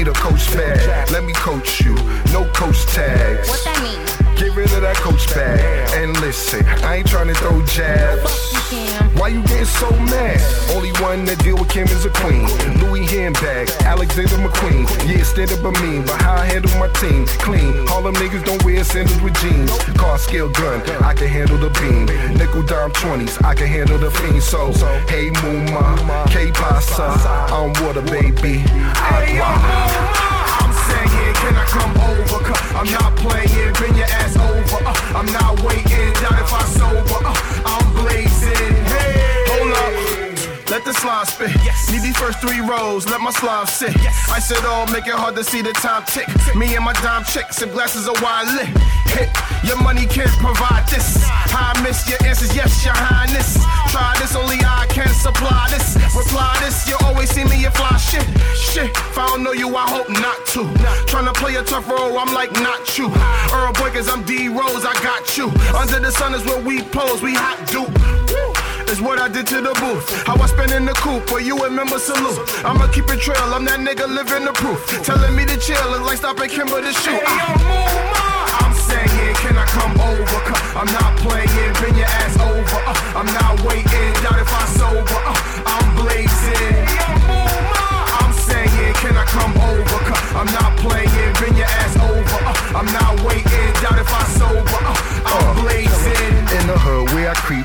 need a coach bag. Let me coach you. No coach tags. What that mean? Get rid of that coach bag. And listen, I ain't trying to throw jabs. Why you getting so mad? Only one that deal with Kim is a queen. Louis handbag, Alexander McQueen. Yeah, stand up a mean, but how I handle my team. Clean, all them niggas don't wear sandals with jeans. Car scale gun, I can handle the beam. Nickel dime 20s, I can handle the fiend. So, hey, Muma, K-Pasa, I'm water, baby. I'm not playing, bend your ass over. Uh, I'm not waiting, not if I sober. Uh, I'm blazing. Hey, hold up, let the slide spin. Need these first three rows, let my slime sit. Yes. Ice it all, make it hard to see the time tick. tick. Me and my dime chick, sip glasses of wine lit. Hit. Your money can't provide this. I miss your answers, yes, your highness. Try this, only I can supply this. Reply this, you always see me in fly shit. Shit, if I don't know you, I hope not to. Tryna play a tough role, I'm like, not you. Earl Boy, cause I'm D Rose, I got you. Under the sun is where we pose, we hot do. Is what I did to the booth. How I spend in the coop, but you remember salute. I'ma keep it trail, I'm that nigga living the proof. Telling me to chill is like stopping Kimber to shoot. Hey, I'm saying, can I come over? I'm not playing, bring your ass over. Uh, I'm not waiting, doubt if I sober.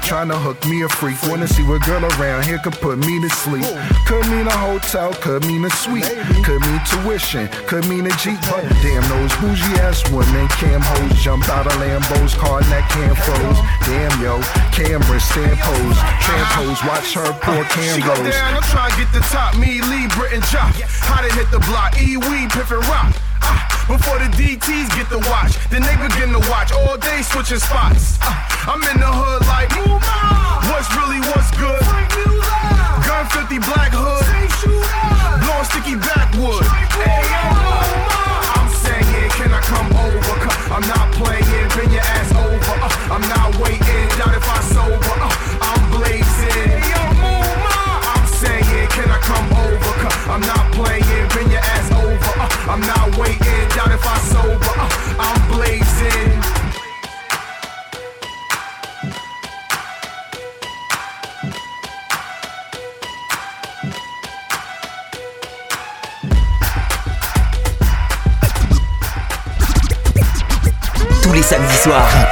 Trying to hook me a freak. Wanna see what girl around here could put me to sleep. Could mean a hotel, could mean a suite. Could mean tuition, could mean a Jeep. But damn, those bougie ass women, cam hoes jump out of Lambos, car that cam froze. Damn, yo, camera stand pose. Trampos, watch her poor cam She go down, I'm trying to get the top. Me, Lee, Britain, Jock. How to hit the block, E, weed, piffin' rock. Ah. Before the DTs get the watch, then they begin to watch all day switching spots. Uh, I'm in the hood like, what's really what's good? Gun 50 black hood, blowing sticky backwood.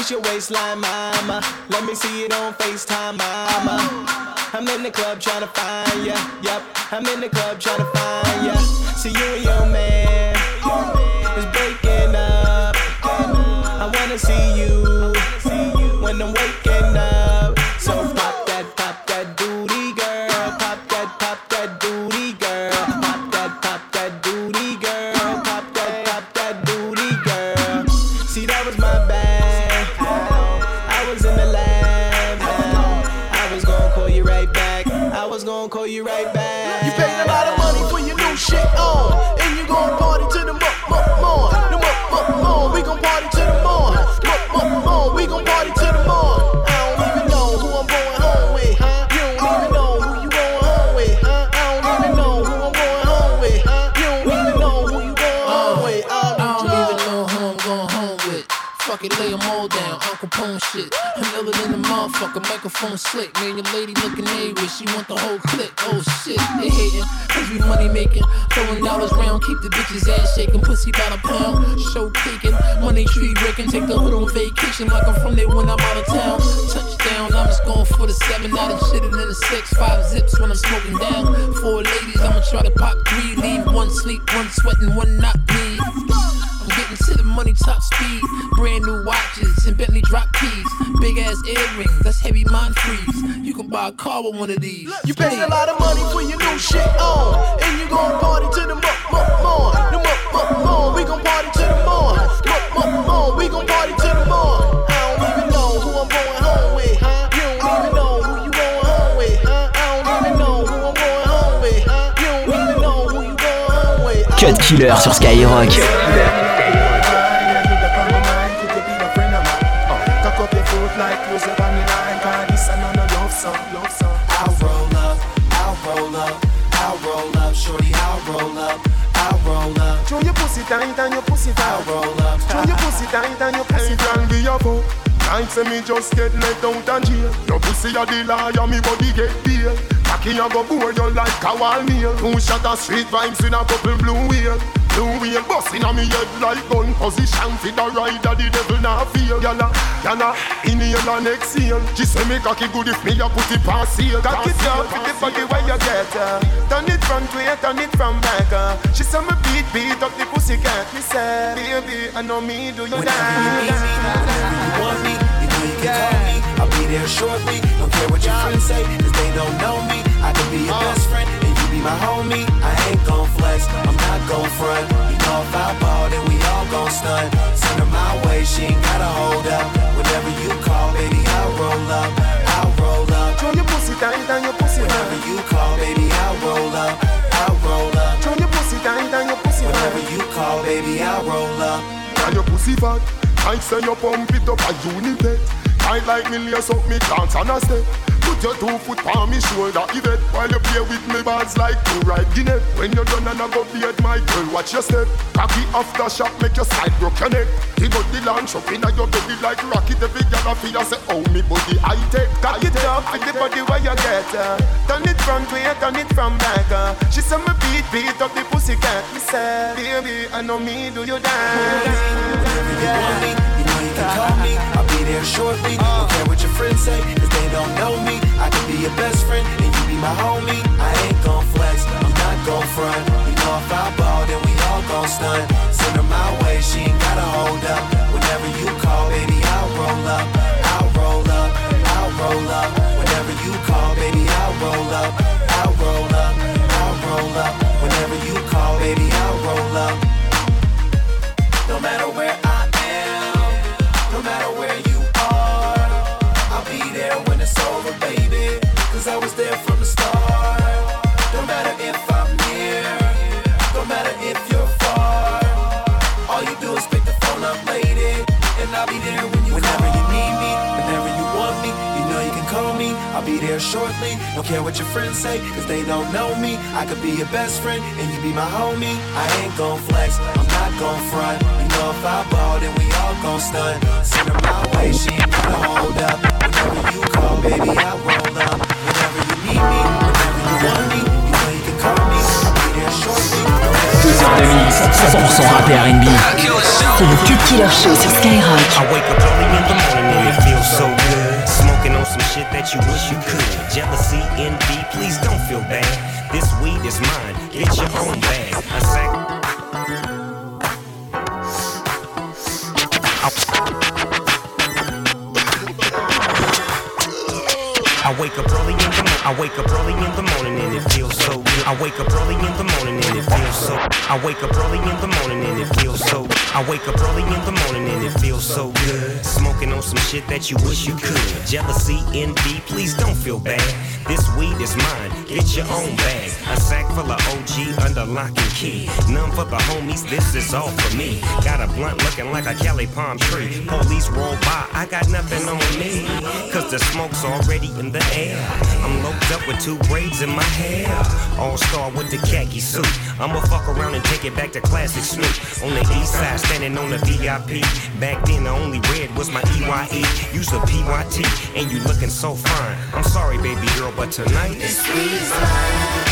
Now, your waistline, mama. Let me see it on FaceTime, mama. I'm in the club trying to find ya. Yep, I'm in the club trying to find ya. See you and your man is breaking up. I wanna see you when I'm waking up. So pop that, pop that booty, girl. Pop that, pop that booty, girl. Pop that, pop that booty, girl. Pop that, pop that booty, girl. See, that was my bad. Fuck it, lay 'em all down, Uncle Pone shit. I'm than the motherfucker, microphone slick. Man, your lady looking A she want the whole clique. Oh shit, they hating, cause we money making. Throwing dollars round, keep the bitches ass shaking. Pussy by the pound, show caking. Money tree wrecking, take the hood on vacation like I'm from there when I'm out of town. Touchdown, I'm just going for the seven out of shit then the six. Five zips when I'm smoking down. Four ladies, I'ma try to pop three. Leave one sleep, one sweating, one not me. I'm getting to the money top speed. Brand new watches and Bentley drop keys. Big ass earrings, that's heavy mind freeze. You can buy a car with one of these. You paid a lot of money for your new shit on, and you gon' party to the mo mo mo, the mo mo mo. We gon' party to the mo mo mo mo. We gon' party to the mo. I don't even know who I'm going home with, huh? You don't even know who you going home with, huh? I don't even know who I'm going home with, huh? You don't even know who you going home with. Cut Killer sur Skyrock. Shorty, I'll roll up, I'll roll up, Throw your pussy tight and your pussy I'll tight. roll up, Throw your pussy pussy tight and your pussy can be a. Night say me just get let out and jail. Your pussy a the liar, me body get bail. Cocky a go bore you like a wall nail. Two shot of street vibes in a couple blue wheel. Blue wheel busting on me head like gun position for the rider, the devil not feel. Yana, yana, inhale and exhale. She say me cocky good if me a put it past seal. Cock it up with the body where you get uh. Turn it front way, turn it from back uh. She say me beat, beat up the pussy cat. Me say, baby, I know me do you Whenever you need me, whenever you want me, you know you can call me. I'll be there shortly. Don't care what your friends say, cause they don't know me. I can be your best friend, and you be my homie. I ain't gon' flex, I'm not gon' front. You know if I ball, then stunt. Send her my way, she ain't gotta hold up. Whenever you call, baby, I'll roll up. I'll roll up. Throw your pussy tight and your pussy Whenever you call, baby, I'll roll up. I'll roll up. Throw your pussy tight and your pussy Whenever you call, baby, I'll roll up. And your pussy fat. I say you pump it up a unipet. I like me lace up me dance and a step. Put your two foot on me shoulder, Yvette While you play with me balls like two right guinea When you're done and I go beard my girl, watch your step. Cocky after shot, make your side broke your neck. He got the launch up in your belly like rocket Every girl I feel I say, oh me body I take Cock it up with the body where you get uh. Turn it front way, turn it from back uh. She say me beat, beat up the pussy cat. Me say, baby, I know me do you dance? Whenever call me. I'll be there shortly. Uh. Don't care what your friends say, cause they don't know me. I can be your best friend, and you be my homie. I ain't gon' flex, I'm not gon' front. You know if I ball, then we all gon' stunt. Send her shortly. Don't care what your friends say, cause they don't know me. I could be your best friend, and you be my homie. I ain't gon' flex, I'm not gon' front. You know if I ball, then we all gon' stunt. Send her my way, she ain't gotta hold up. Whenever you call, baby, I roll up. Whenever you need me, whenever you want me, you know you can call me. I'll be there shortly. Don't Deux heures de mix, 100% rap et R&B. C'est le Cut Killer Show sur Skyrock. I wake up early in the morning and it feels so good. Shit that you wish you could. Jealousy, envy, please don't feel bad. This weed is mine, get your own bag. A sack. I wake up early in the mo- I wake up early in the morning and it feels so good. I wake up early in the morning and it feels so. I wake up early in the morning and it feels so. I wake up early in the morning and it feels so good. Smoking on some shit that you wish you could. Jealousy, envy, please don't feel bad. This weed is mine, get your own bag. A sack full of OG under lock and key. None for the homies, this is all for me. Got a blunt looking like a Cali palm tree. Police roll by, I got nothing on me. Cause the smoke's already in the air. I'm up with two braids in my hair. All star with the khaki suit. I'ma fuck around and take it back to classic Snoop. On the east side, standing on the VIP. Back then, the only red was my EYE. Use a PYT, and you looking so fine. I'm sorry, baby girl, but tonight. it's weed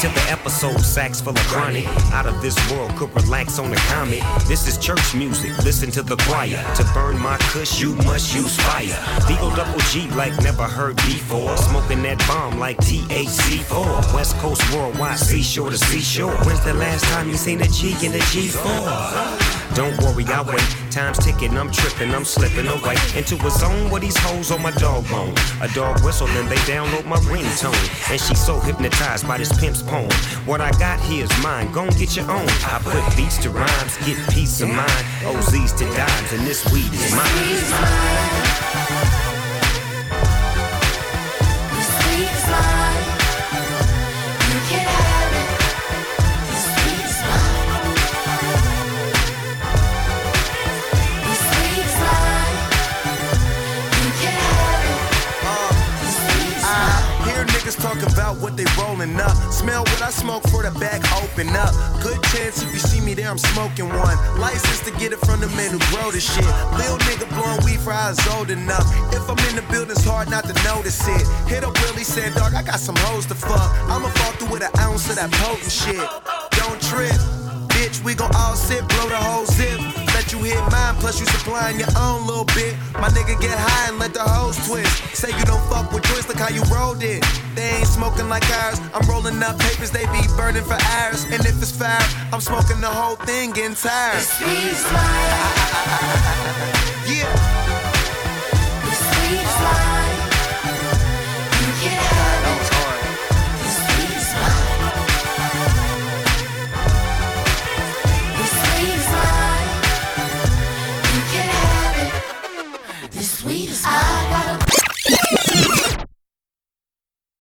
to the episode, sacks full of chronic. Out of this world, could relax on a comet. This is church music, listen to the choir. To burn my kush, you must use fire. Deagle double G like never heard before. Smoking that bomb like THC4. West Coast worldwide, seashore to seashore. When's the last time you seen a G in a G4? Don't worry, I'll wait. Time's ticking, I'm tripping, I'm slipping away into a zone where these hoes on my dog bone. A dog whistle, then they download my ringtone. And she's so hypnotized by this pimp's poem. What I got here is mine, gon' get your own. I put beats to rhymes, get peace of mind. OZs to dimes, and this weed is mine. About what they rolling up. Smell what I smoke for the back open up. Good chance if you see me there, I'm smoking one. License to get it from the men who grow the shit. Lil nigga blowing weed for was old enough. If I'm in the building, it's hard not to notice it. Hit up Willie, said, dog, I got some hoes to fuck. I'ma fall through with an ounce of that potent shit. Don't trip. Bitch, we gon' all sit, blow the whole zip. Let you hit mine, plus you supplying your own little bit. My nigga get high and let the hoes twist. Say you don't fuck with joints, look how you rolled it. They ain't smoking like ours. I'm rolling up papers, they be burning for hours. And if it's fire, I'm smoking the whole thing, getting tired. Yeah.